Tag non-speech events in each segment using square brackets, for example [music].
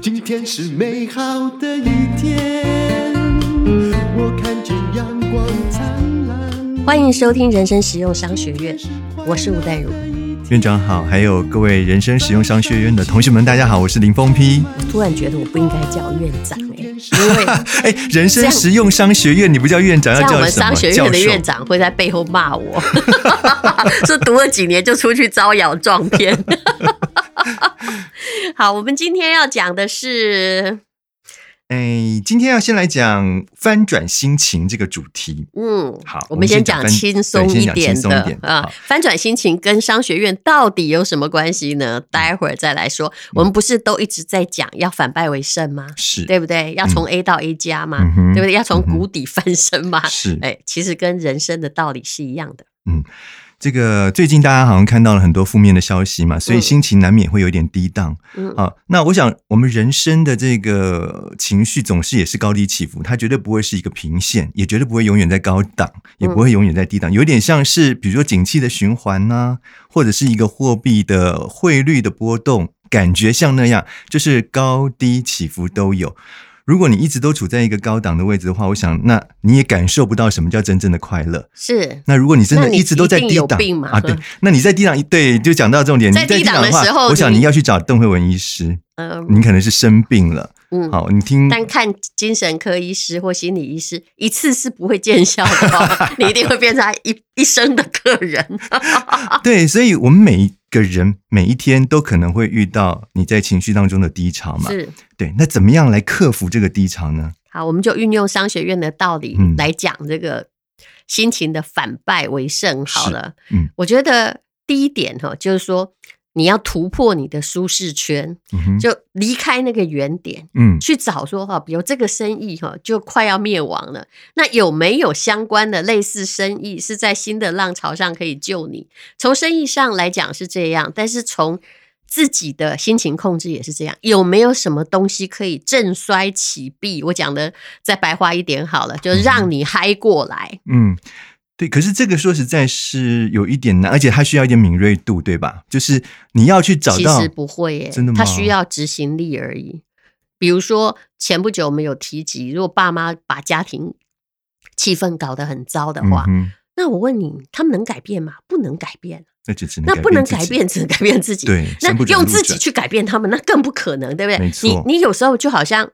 今天是美好的一天，我看见阳光灿烂。欢迎收听人生实用商学院，我是吴淡如。院长好，还有各位人生实用商学院的同学们，大家好，我是林峰批。我突然觉得我不应该叫院长哎、欸，因为哎，人生实用商学院你不叫院长，要叫什么？我们商学院的院长会在背后骂我，说 [laughs] 读了几年就出去招摇撞骗。[laughs] 好，我们今天要讲的是。哎，今天要先来讲翻转心情这个主题。嗯，好，我们先讲轻松一点的啊。翻转心情跟商学院到底有什么关系呢？待会儿再来说。我们不是都一直在讲要反败为胜吗？是对不对？要从 A 到 A 加嘛，对不对？要从谷底翻身吗。是，哎，其实跟人生的道理是一样的。嗯。这个最近大家好像看到了很多负面的消息嘛，所以心情难免会有点低档。嗯，啊，那我想我们人生的这个情绪总是也是高低起伏，它绝对不会是一个平线，也绝对不会永远在高档，也不会永远在低档，有点像是比如说景气的循环呐，或者是一个货币的汇率的波动，感觉像那样，就是高低起伏都有。如果你一直都处在一个高档的位置的话，我想那你也感受不到什么叫真正的快乐。是。那如果你真的一直都在低档啊，对，那你在低档，对，就讲到重点。在低档的时候，我想你要去找邓慧文医师。嗯，你可能是生病了。嗯，好，你听。但看精神科医师或心理医师一次是不会见效的，[laughs] 你一定会变成一一生的客人。对，所以我们每一个人每一天都可能会遇到你在情绪当中的低潮嘛？是。对，那怎么样来克服这个低潮呢？好，我们就运用商学院的道理来讲这个心情的反败为胜。好了，嗯，我觉得第一点哈，就是说。你要突破你的舒适圈，就离开那个原点，嗯，去找说哈，比如这个生意哈，就快要灭亡了，那有没有相关的类似生意是在新的浪潮上可以救你？从生意上来讲是这样，但是从自己的心情控制也是这样，有没有什么东西可以振衰起弊？我讲的再白话一点好了，就让你嗨过来，嗯。对，可是这个说实在是有一点难，而且它需要一点敏锐度，对吧？就是你要去找到，其实不会耶，真的吗？它需要执行力而已。比如说前不久我们有提及，如果爸妈把家庭气氛搞得很糟的话，嗯、那我问你，他们能改变吗？不能改变，那就只能那不能改变，只能改变自己。对，那用自己去改变他们，那更不可能，对不对？你你有时候就好像。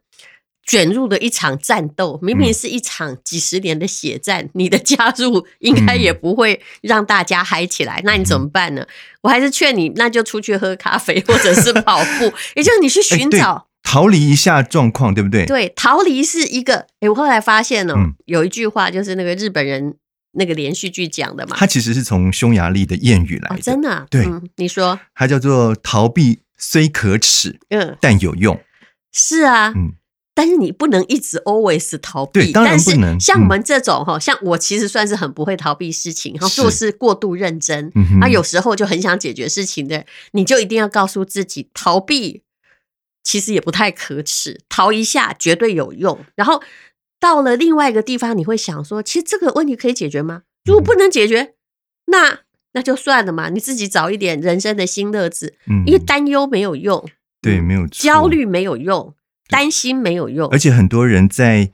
卷入的一场战斗，明明是一场几十年的血战，嗯、你的加入 [laughs] 应该也不会让大家嗨起来。嗯、那你怎么办呢？我还是劝你，那就出去喝咖啡或者是跑步，[laughs] 也就是你去寻找、欸、逃离一下状况，对不对？对，逃离是一个。哎、欸，我后来发现哦、喔，嗯、有一句话就是那个日本人那个连续剧讲的嘛，它其实是从匈牙利的谚语来的，哦、真的、啊。对、嗯，你说它叫做逃避虽可耻，嗯，但有用。是啊，嗯。但是你不能一直 always 逃避，对，当然不能。但是像我们这种哈，嗯、像我其实算是很不会逃避事情，然后做事过度认真，嗯哼，有时候就很想解决事情的，你就一定要告诉自己，逃避其实也不太可耻，逃一下绝对有用。然后到了另外一个地方，你会想说，其实这个问题可以解决吗？如果不能解决，嗯、那那就算了嘛，你自己找一点人生的新乐子，嗯，因为担忧没有用，对，没有，焦虑没有用。担心没有用，而且很多人在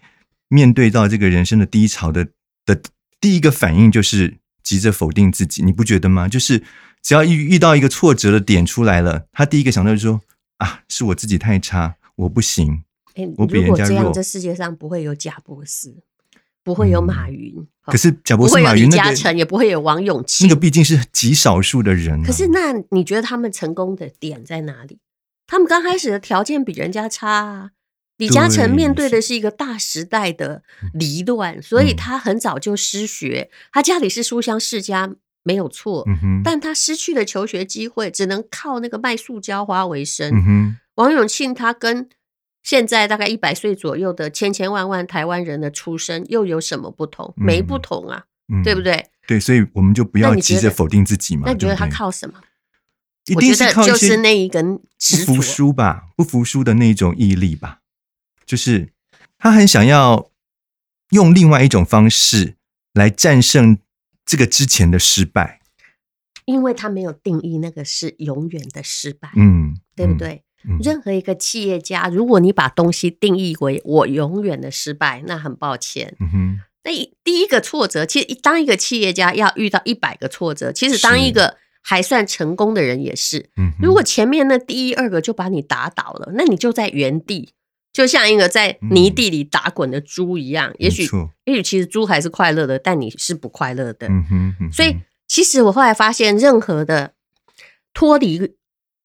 面对到这个人生的低潮的的第一个反应就是急着否定自己，你不觉得吗？就是只要一遇到一个挫折的点出来了，他第一个想到就是说啊，是我自己太差，我不行。欸、我比人家弱。如果这样，这世界上不会有贾博士，不会有马云。嗯、可是贾博士、马云、李嘉诚也不会有王永庆，那个毕竟是极少数的人、啊。可是那你觉得他们成功的点在哪里？他们刚开始的条件比人家差啊。李嘉诚面对的是一个大时代的离乱，所以他很早就失学。他家里是书香世家，没有错，但他失去了求学机会，只能靠那个卖塑胶花为生。王永庆他跟现在大概一百岁左右的千千万万台湾人的出身又有什么不同？没不同啊，对不对？对，所以我们就不要急着否定自己嘛。那你觉得他靠什么？一定是靠就是那一根不服输吧，不服输的那种毅力吧。就是他很想要用另外一种方式来战胜这个之前的失败。因为他没有定义那个是永远的失败，嗯，对不对？嗯、任何一个企业家，如果你把东西定义为我永远的失败，那很抱歉。嗯哼，那第一个挫折，其实当一个企业家要遇到一百个挫折，其实当一个还算成功的人也是。嗯，如果前面那第一二个就把你打倒了，那你就在原地，就像一个在泥地里打滚的猪一样。嗯、也许，也许其实猪还是快乐的，但你是不快乐的。嗯哼，嗯哼，所以其实我后来发现，任何的脱离。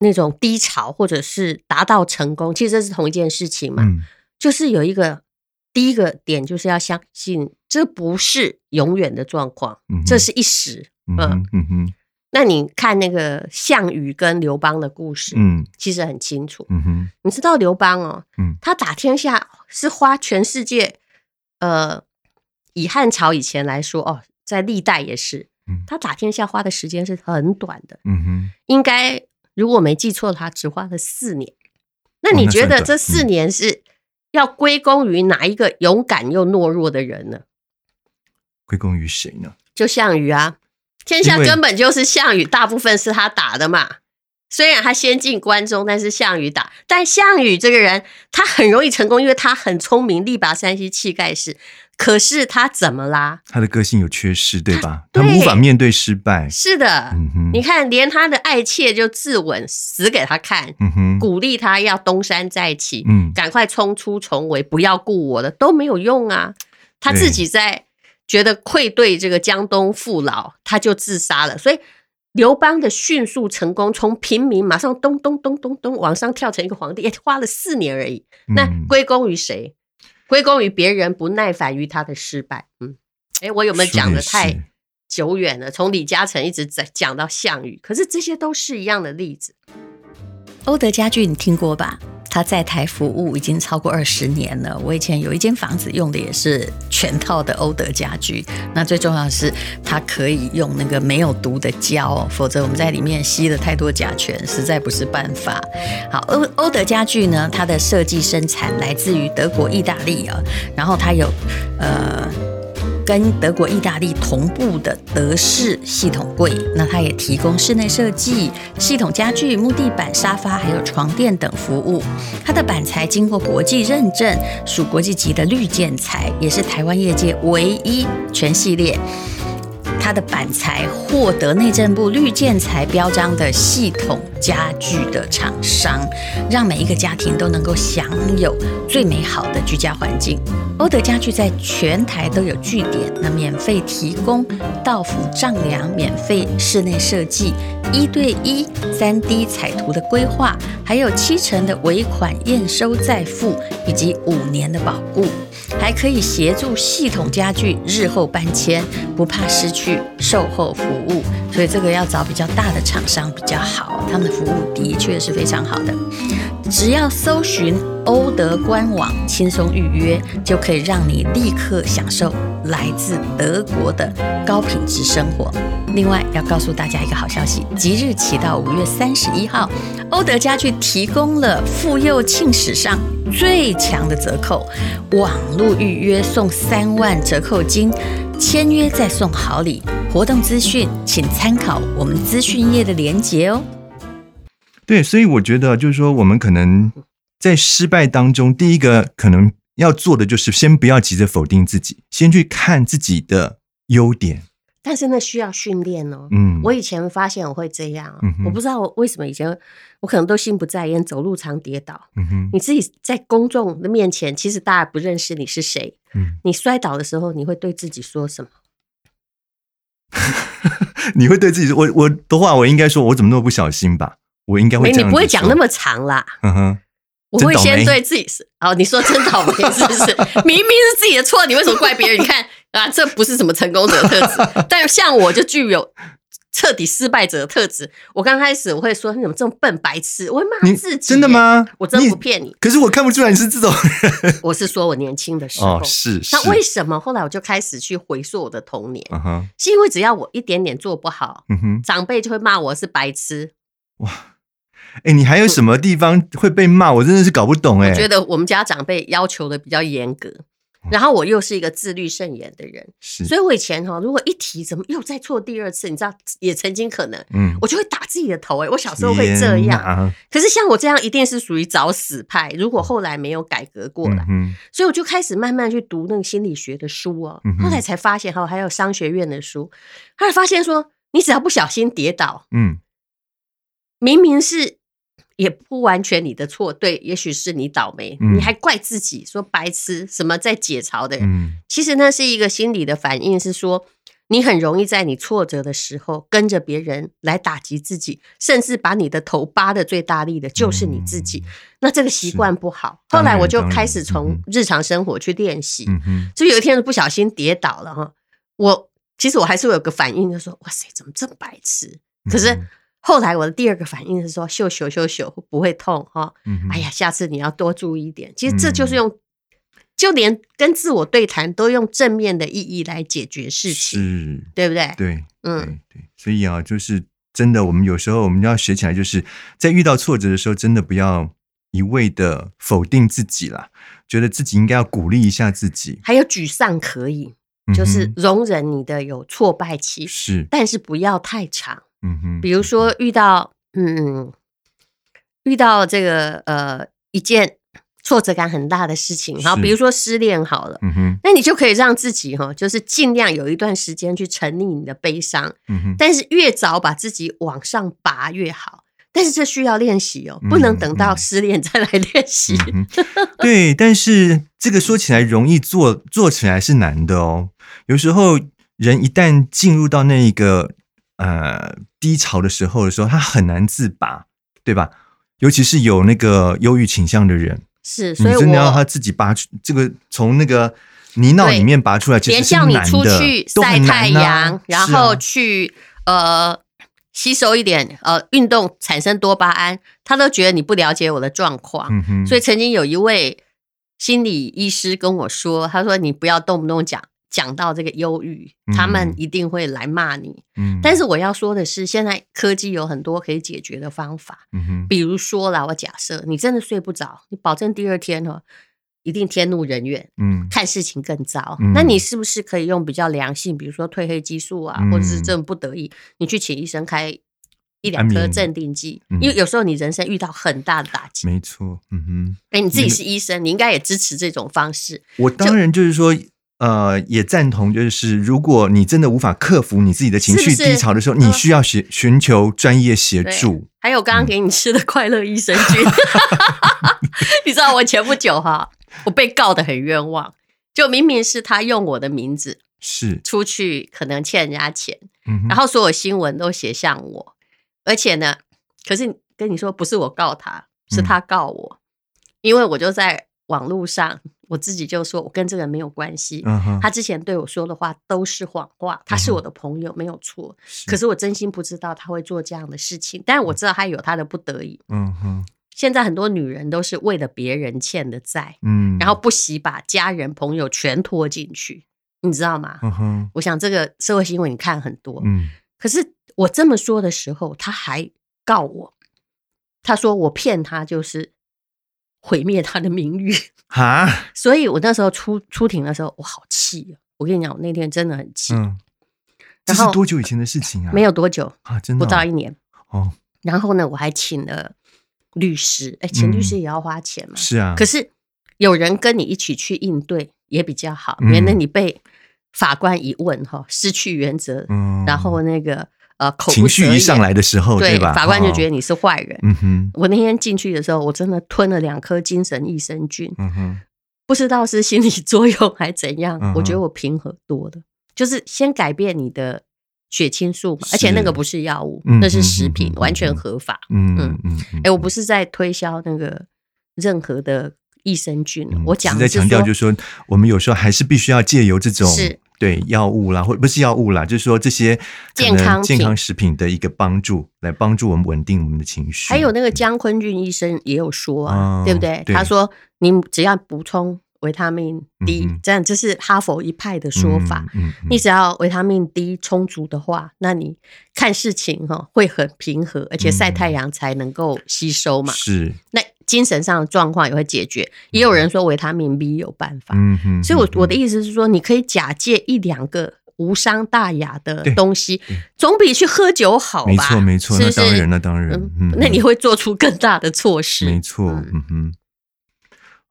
那种低潮，或者是达到成功，其实这是同一件事情嘛。嗯、就是有一个第一个点，就是要相信这不是永远的状况，嗯、这是一时。嗯嗯，嗯哼。那你看那个项羽跟刘邦的故事，嗯，其实很清楚。嗯哼，你知道刘邦哦，嗯，他打天下是花全世界，呃，以汉朝以前来说哦，在历代也是，嗯，他打天下花的时间是很短的。嗯哼，应该。如果没记错，他只花了四年。那你觉得这四年是要归功于哪一个勇敢又懦弱的人呢？归功于谁呢？就项羽啊！天下根本就是项羽，大部分是他打的嘛。虽然他先进关中，但是项羽打。但项羽这个人，他很容易成功，因为他很聪明，力拔山兮气盖世。可是他怎么啦？他的个性有缺失，对吧？他，他无法面对失败。是的，嗯，你看，连他的爱妾就自刎，死给他看，嗯，鼓励他要东山再起，嗯，赶快冲出重围，不要顾我的都没有用啊。他自己在觉得愧对这个江东父老，他就自杀了。所以刘邦的迅速成功，从平民马上咚咚咚咚咚往上跳成一个皇帝，也花了四年而已。那归功于谁？归功于别人不耐烦于他的失败。嗯，哎，我有没有讲的太久远了？从李嘉诚一直在讲到项羽，可是这些都是一样的例子。欧德家具你听过吧？他在台服务已经超过二十年了。我以前有一间房子用的也是全套的欧德家具。那最重要的是，它可以用那个没有毒的胶，否则我们在里面吸了太多甲醛，实在不是办法。好，欧欧德家具呢，它的设计生产来自于德国、意大利啊，然后它有呃。跟德国、意大利同步的德式系统柜，那它也提供室内设计、系统家具、木地板、沙发，还有床垫等服务。它的板材经过国际认证，属国际级的绿建材，也是台湾业界唯一全系列。它的板材获得内政部绿建材标章的系统家具的厂商，让每一个家庭都能够享有最美好的居家环境。欧德家具在全台都有据点，那免费提供到府丈量、免费室内设计、一对一三 D 彩图的规划，还有七成的尾款验收再付，以及五年的保固。还可以协助系统家具日后搬迁，不怕失去售后服务，所以这个要找比较大的厂商比较好，他们的服务的确是非常好的。只要搜寻欧德官网，轻松预约，就可以让你立刻享受来自德国的高品质生活。另外，要告诉大家一个好消息：即日起到五月三十一号，欧德家具提供了妇幼庆史上最强的折扣，网络预约送三万折扣金，签约再送好礼。活动资讯请参考我们资讯页的连结哦。对，所以我觉得就是说，我们可能在失败当中，第一个可能要做的就是先不要急着否定自己，先去看自己的优点。但是那需要训练哦。嗯，我以前发现我会这样，嗯、我不知道我为什么以前我可能都心不在焉，走路常跌倒。嗯哼，你自己在公众的面前，其实大家不认识你是谁。嗯，你摔倒的时候，你会对自己说什么？[laughs] 你会对自己说：“我我的话，我应该说，我怎么那么不小心吧？我应该会这样子说。”你不会讲那么长啦。嗯哼，我会先对自己是哦，你说真倒霉是不是？[laughs] 明明是自己的错，你为什么怪别人？你看啊，这不是什么成功者的特质，但像我就具有彻底失败者的特质。我刚开始我会说你怎么这么笨白痴，我会骂自己。真的吗？我真不骗你，你。可是我看不出来你是这种人。我是说我年轻的时候，哦，是。是那为什么后来我就开始去回溯我的童年？是因为只要我一点点做不好，嗯哼，长辈就会骂我是白痴。哇，哎、欸，你还有什么地方会被骂？我真的是搞不懂哎、欸。我觉得我们家长辈要求的比较严格。然后我又是一个自律慎言的人，是，所以我以前哈，如果一提怎么又再错第二次，你知道也曾经可能，嗯，我就会打自己的头哎，我小时候会这样，可是像我这样一定是属于找死派。如果后来没有改革过来，嗯，所以我就开始慢慢去读那个心理学的书哦，后来才发现哈，还有商学院的书，后来发现说，你只要不小心跌倒，嗯，明明是。也不完全你的错，对，也许是你倒霉，嗯、你还怪自己说白痴什么在解嘲的人，嗯、其实那是一个心理的反应，是说你很容易在你挫折的时候跟着别人来打击自己，甚至把你的头扒的最大力的就是你自己，嗯、那这个习惯不好。后来我就开始从日常生活去练习，就有一天不小心跌倒了哈，我其实我还是有个反应，就说哇塞，怎么这么白痴？可是。后来我的第二个反应是说，秀秀秀秀不会痛哈，嗯、呀，下次你要多注意一点。其实这就是用，嗯、就连跟自我对谈都用正面的意义来解决事情，是对不对？对，嗯对，对，所以啊，就是真的，我们有时候我们要学起来，就是在遇到挫折的时候，真的不要一味的否定自己啦，觉得自己应该要鼓励一下自己。还有沮丧可以，就是容忍你的有挫败期，是、嗯，但是不要太长。嗯哼，比如说遇到嗯，遇到这个呃一件挫折感很大的事情，好，比如说失恋好了，嗯哼，那你就可以让自己哈，就是尽量有一段时间去沉溺你的悲伤，嗯哼，但是越早把自己往上拔越好，但是这需要练习哦，不能等到失恋再来练习。[laughs] 对，但是这个说起来容易做，做起来是难的哦。有时候人一旦进入到那一个。呃，低潮的时候的时候，他很难自拔，对吧？尤其是有那个忧郁倾向的人，是，所以你真的要他自己拔出这个从那个泥淖里面拔出来，其实是难的，连叫你出去晒太阳，啊、然后去、啊、呃吸收一点呃运动产生多巴胺，他都觉得你不了解我的状况。嗯哼，所以曾经有一位心理医师跟我说，他说你不要动不动讲。讲到这个忧郁，他们一定会来骂你。嗯，但是我要说的是，现在科技有很多可以解决的方法。嗯哼，比如说啦，我假设你真的睡不着，你保证第二天哦，一定天怒人怨。嗯，看事情更糟。嗯，那你是不是可以用比较良性，比如说褪黑激素啊，嗯，或者是这种不得已，你去请医生开一两颗镇定剂？嗯，因为有时候你人生遇到很大的打击。没错。嗯哼。哎，你自己是医生，你应该也支持这种方式。我当然就是说。呃，也赞同，就是如果你真的无法克服你自己的情绪低潮的时候，是是你需要寻寻求专业协助。还有刚刚给你吃的快乐益生菌，嗯、[laughs] [laughs] 你知道我前不久哈，我被告得很冤枉，就明明是他用我的名字是。出去，可能欠人家钱，嗯、然后所有新闻都写向我，而且呢，可是跟你说不是我告他，是他告我，嗯、因为我就在网络上。我自己就说，我跟这个人没有关系。Uh. 他之前对我说的话都是谎话。他是我的朋友，没有错。Uh. 可是我真心不知道他会做这样的事情。但是我知道他有他的不得已。嗯哼现在很多女人都是为了别人欠的债，uh huh. 然后不惜把家人朋友全拖进去，你知道吗嗯哼我想这个社会新闻你看很多。Uh huh. 可是我这么说的时候，他还告我。他说我骗他，就是。毁灭他的名誉啊！[laughs] 哈所以我那时候出出庭的时候，我好气啊！我跟你讲，我那天真的很气。嗯，这是多久以前的事情啊？没有多久啊，真的、哦、不到一年哦。然后呢，我还请了律师，哎，请律师也要花钱嘛、嗯。是啊。可是有人跟你一起去应对也比较好，免得你被法官一问哈，失去原则。嗯。然后那个。呃，口情绪一上来的时候，对，吧？法官就觉得你是坏人。嗯哼，我那天进去的时候，我真的吞了两颗精神益生菌。嗯哼，不知道是心理作用还怎样，嗯、我觉得我平和多了。就是先改变你的血清素嘛，而且那个不是药物，嗯、那是食品，嗯、完全合法。嗯嗯嗯。哎、欸，我不是在推销那个任何的益生菌，嗯、我讲的是在强调，就是说我们有时候还是必须要借由这种。对药物啦，或不是药物啦，就是说这些健康健康食品的一个帮助，来帮助我们稳定我们的情绪。还有那个姜坤俊医生也有说啊，哦、对不对？对他说你只要补充维他命 D，、嗯、这样这是哈佛一派的说法。嗯嗯嗯、你只要维他命 D 充足的话，那你看事情哈会很平和，而且晒太阳才能够吸收嘛。是。那精神上的状况也会解决。也有人说维他命 B 有办法。嗯哼。所以我，我我的意思是说，你可以假借一两个无伤大雅的东西，总比去喝酒好吧？没错，没错。那当然，那当然。嗯。那你会做出更大的错事。没错。嗯哼。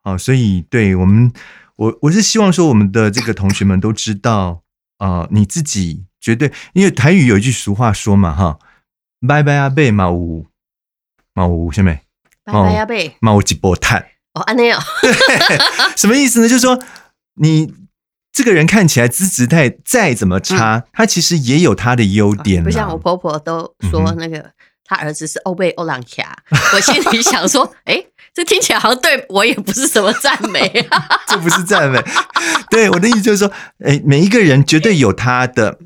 好，所以对我们，我我是希望说，我们的这个同学们都知道啊，你自己绝对，因为台语有一句俗话说嘛，哈。拜拜阿贝嘛五嘛有什么？拜拜阿贝嘛有一波碳哦，安内哦，[laughs] 什么意思呢？就是说你这个人看起来资质再再怎么差，嗯、他其实也有他的优点、啊。不像我婆婆都说那个、嗯、他儿子是欧贝欧朗卡，我心里想说，哎、欸，这听起来好像对我也不是什么赞美、啊，[laughs] 这不是赞美。对我的意思就是说，哎、欸，每一个人绝对有他的。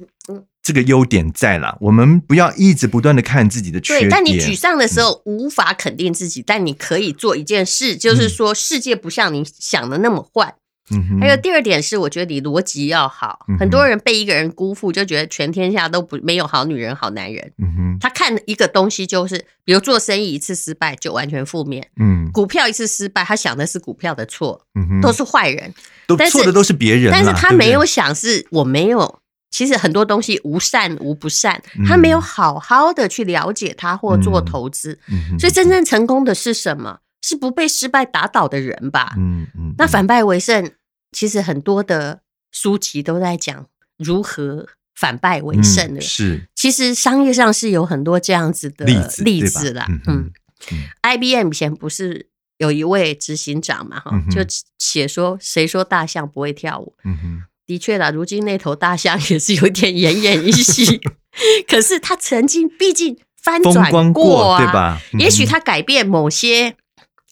这个优点在了，我们不要一直不断的看自己的缺点。对，但你沮丧的时候无法肯定自己，嗯、但你可以做一件事，就是说世界不像你想的那么坏。嗯哼。还有第二点是，我觉得你逻辑要好。嗯、很多人被一个人辜负，就觉得全天下都不没有好女人、好男人。嗯哼。他看一个东西就是，比如做生意一次失败就完全负面。嗯。股票一次失败，他想的是股票的错。嗯哼。都是坏人。都错的都是别人。但是他没有想是我没有。其实很多东西无善无不善，他没有好好的去了解他或做投资，嗯、所以真正成功的是什么？是不被失败打倒的人吧？嗯嗯。嗯，那反败为胜，其实很多的书籍都在讲如何反败为胜的。嗯、是，其实商业上是有很多这样子的例子啦。嗯，嗯，嗯，IBM 以前不是有一位执行长嘛？哈、嗯，就写说，谁说大象不会跳舞？嗯哼。的确啦，如今那头大象也是有点奄奄一息。[laughs] 可是他曾经毕竟翻转过啊，对吧？嗯、也许他改变某些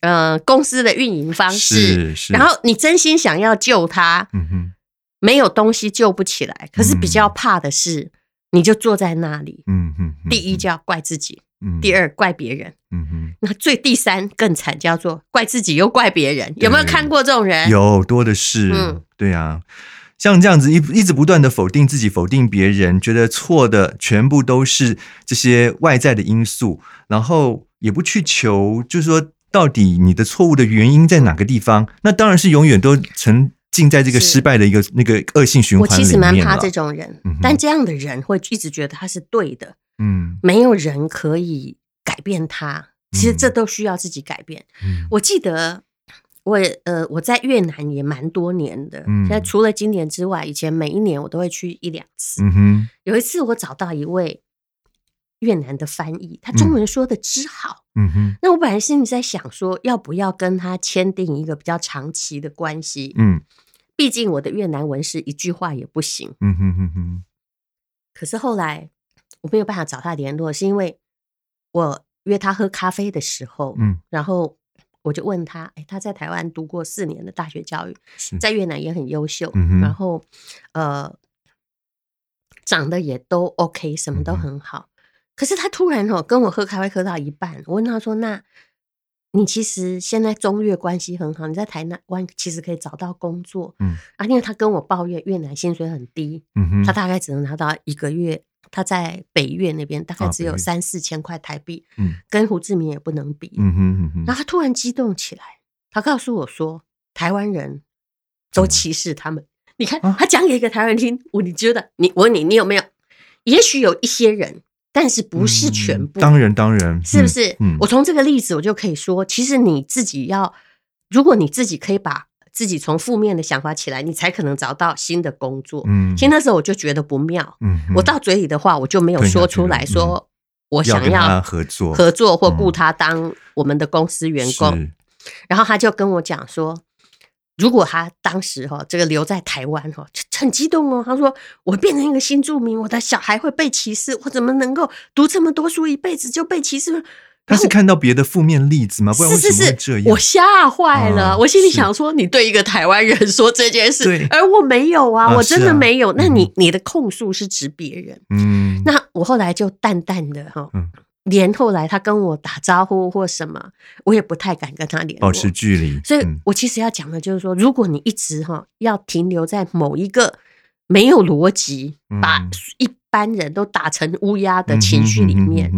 呃公司的运营方式，然后你真心想要救他，嗯、哼没有东西救不起来。可是比较怕的是，你就坐在那里，嗯、哼第一就要怪自己，嗯、第二怪别人，嗯、哼那最第三更惨，叫做怪自己又怪别人。有没有看过这种人？有多的是，嗯，对啊。像这样子一一直不断的否定自己，否定别人，觉得错的全部都是这些外在的因素，然后也不去求，就是说到底你的错误的原因在哪个地方？那当然是永远都沉浸在这个失败的一个那个恶性循环里面。我其实蛮怕这种人，嗯、但这样的人会一直觉得他是对的，嗯，没有人可以改变他。其实这都需要自己改变。嗯、我记得。我呃，我在越南也蛮多年的。嗯，现在除了今年之外，以前每一年我都会去一两次。嗯哼，有一次我找到一位越南的翻译，他中文说的之好。嗯哼，那我本来心里在想说，要不要跟他签订一个比较长期的关系？嗯，毕竟我的越南文是一句话也不行。嗯哼哼哼。可是后来我没有办法找他联络，是因为我约他喝咖啡的时候，嗯，然后。我就问他，哎，他在台湾读过四年的大学教育，在越南也很优秀，嗯、然后呃，长得也都 OK，什么都很好。嗯、可是他突然哦跟我喝咖啡喝到一半，我问他说：“那你其实现在中越关系很好，你在台南湾其实可以找到工作，嗯。啊，因为他跟我抱怨越南薪水很低，嗯哼。他大概只能拿到一个月。”他在北越那边大概只有三四千块台币，嗯，跟胡志明也不能比，嗯哼哼哼。然后他突然激动起来，他告诉我说：“台湾人都歧视他们。”你看，他讲给一个台湾人听，我你觉得，你我问你，你有没有？也许有一些人，但是不是全部。当然，当然，是不是？嗯，我从这个例子，我就可以说，其实你自己要，如果你自己可以把。自己从负面的想法起来，你才可能找到新的工作。嗯，其实那时候我就觉得不妙。嗯，我到嘴里的话，我就没有说出来说，我想要合作合作或雇他当我们的公司员工。然后他就跟我讲说，如果他当时哈这个留在台湾哈，很激动哦。他说我变成一个新住民，我的小孩会被歧视，我怎么能够读这么多书，一辈子就被歧视？他是看到别的负面例子吗？不然为什么会这样？是是是，我吓坏了。啊、我心里想说，你对一个台湾人说这件事，对而我没有啊，啊我真的没有。啊、那你、嗯、你的控诉是指别人？嗯，那我后来就淡淡的哈，嗯、连后来他跟我打招呼或什么，我也不太敢跟他联络，保持距离。所以我其实要讲的就是说，如果你一直哈要停留在某一个没有逻辑，把一般人都打成乌鸦的情绪里面，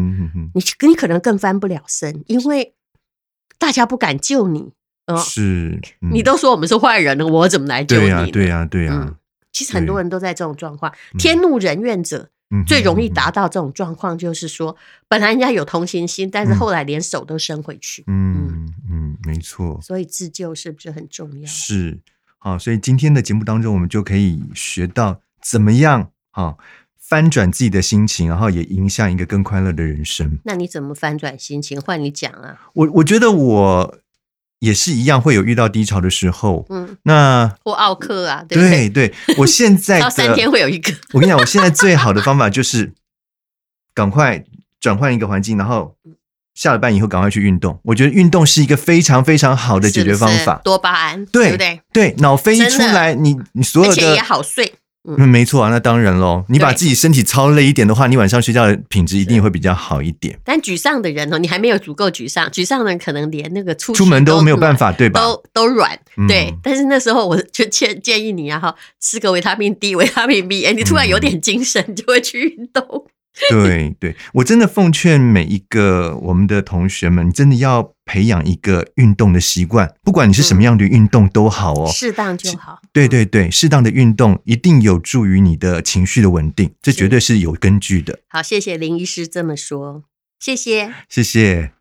你你可能更翻不了身，因为大家不敢救你。哦，是、嗯、你都说我们是坏人了，我怎么来救你？对呀、啊，对呀、啊，对呀、啊嗯。其实很多人都在这种状况，天怒人怨者、嗯、最容易达到这种状况，就是说、嗯、本来人家有同情心，但是后来连手都伸回去。嗯嗯，嗯，没错。所以自救是不是很重要？是，好，所以今天的节目当中，我们就可以学到怎么样啊翻转自己的心情，然后也迎向一个更快乐的人生。那你怎么翻转心情？换你讲啊！我我觉得我。也是一样会有遇到低潮的时候，嗯，那或奥克啊，对对，对，我现在 [laughs] 三天会有一个。我跟你讲，我现在最好的方法就是赶快转换一个环境，然后下了班以后赶快去运动。我觉得运动是一个非常非常好的解决方法。多巴胺，对，对不对？对，脑啡一出来，你你所有的也好睡。嗯，没错啊，那当然喽。你把自己身体操累一点的话，你晚上睡觉的品质一定会比较好一点。但沮丧的人哦，你还没有足够沮丧，沮丧的人可能连那个出出门都没有办法，对吧？都都软，对、嗯。但是那时候我就建建议你啊，哈，吃个维他命 D、维他命 B，哎，你突然有点精神，嗯、就会去运动。[laughs] 对对，我真的奉劝每一个我们的同学们，你真的要培养一个运动的习惯，不管你是什么样的运动都好哦，适当就好。对对对，适当的运动一定有助于你的情绪的稳定，这绝对是有根据的。好，谢谢林医师这么说，谢谢，谢谢。